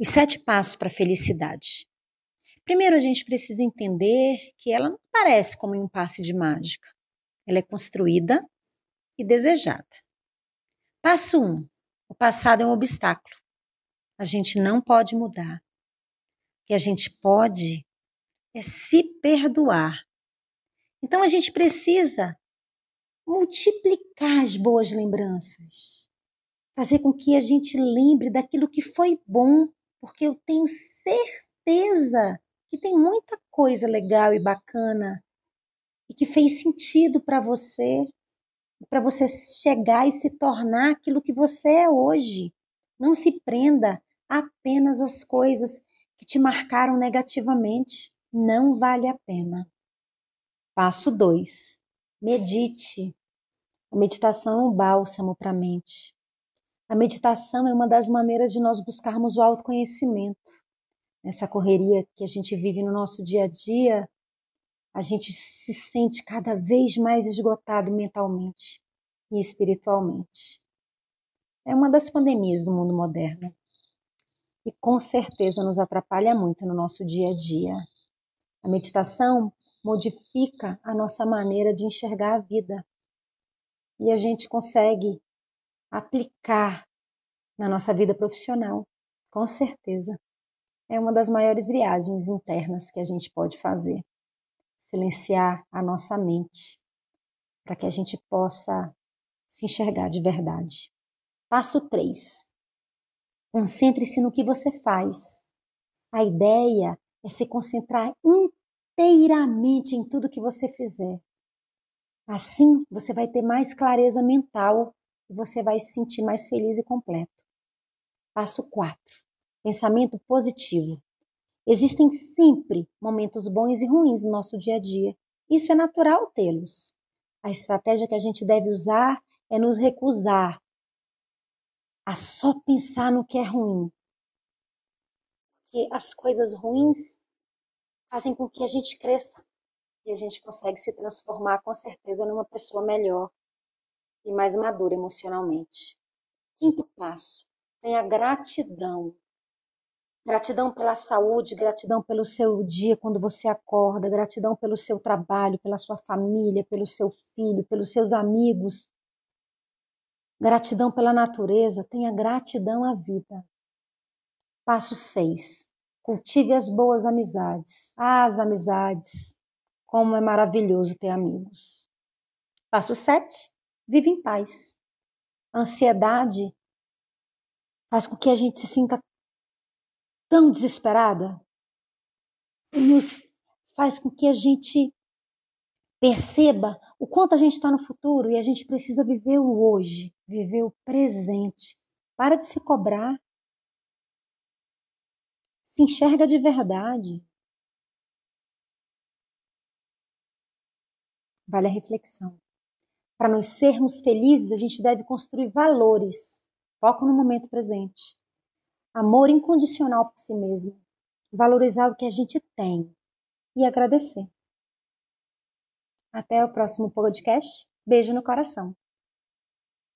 Os sete passos para a felicidade. Primeiro, a gente precisa entender que ela não parece como um passe de mágica. Ela é construída e desejada. Passo 1. Um, o passado é um obstáculo. A gente não pode mudar. O que a gente pode é se perdoar. Então a gente precisa multiplicar as boas lembranças, fazer com que a gente lembre daquilo que foi bom porque eu tenho certeza que tem muita coisa legal e bacana e que fez sentido para você, para você chegar e se tornar aquilo que você é hoje. Não se prenda apenas às coisas que te marcaram negativamente. Não vale a pena. Passo 2. Medite. A meditação é um bálsamo para a mente. A meditação é uma das maneiras de nós buscarmos o autoconhecimento. Nessa correria que a gente vive no nosso dia a dia, a gente se sente cada vez mais esgotado mentalmente e espiritualmente. É uma das pandemias do mundo moderno e com certeza nos atrapalha muito no nosso dia a dia. A meditação modifica a nossa maneira de enxergar a vida e a gente consegue aplicar na nossa vida profissional, com certeza. É uma das maiores viagens internas que a gente pode fazer. Silenciar a nossa mente, para que a gente possa se enxergar de verdade. Passo 3. Concentre-se no que você faz. A ideia é se concentrar inteiramente em tudo que você fizer. Assim, você vai ter mais clareza mental e você vai se sentir mais feliz e completo. Passo 4. Pensamento positivo. Existem sempre momentos bons e ruins no nosso dia a dia. Isso é natural tê-los. A estratégia que a gente deve usar é nos recusar a só pensar no que é ruim. Porque as coisas ruins fazem com que a gente cresça e a gente consegue se transformar com certeza numa pessoa melhor e mais madura emocionalmente. Quinto passo: tenha gratidão. Gratidão pela saúde, gratidão pelo seu dia quando você acorda, gratidão pelo seu trabalho, pela sua família, pelo seu filho, pelos seus amigos. Gratidão pela natureza, tenha gratidão à vida. Passo 6. Cultive as boas amizades. Ah, as amizades. Como é maravilhoso ter amigos. Passo 7 vive em paz. A ansiedade faz com que a gente se sinta tão desesperada, nos faz com que a gente perceba o quanto a gente está no futuro e a gente precisa viver o hoje, viver o presente. Para de se cobrar. Se enxerga de verdade. Vale a reflexão. Para nós sermos felizes, a gente deve construir valores. Foco no momento presente. Amor incondicional por si mesmo. Valorizar o que a gente tem e agradecer. Até o próximo podcast. Beijo no coração.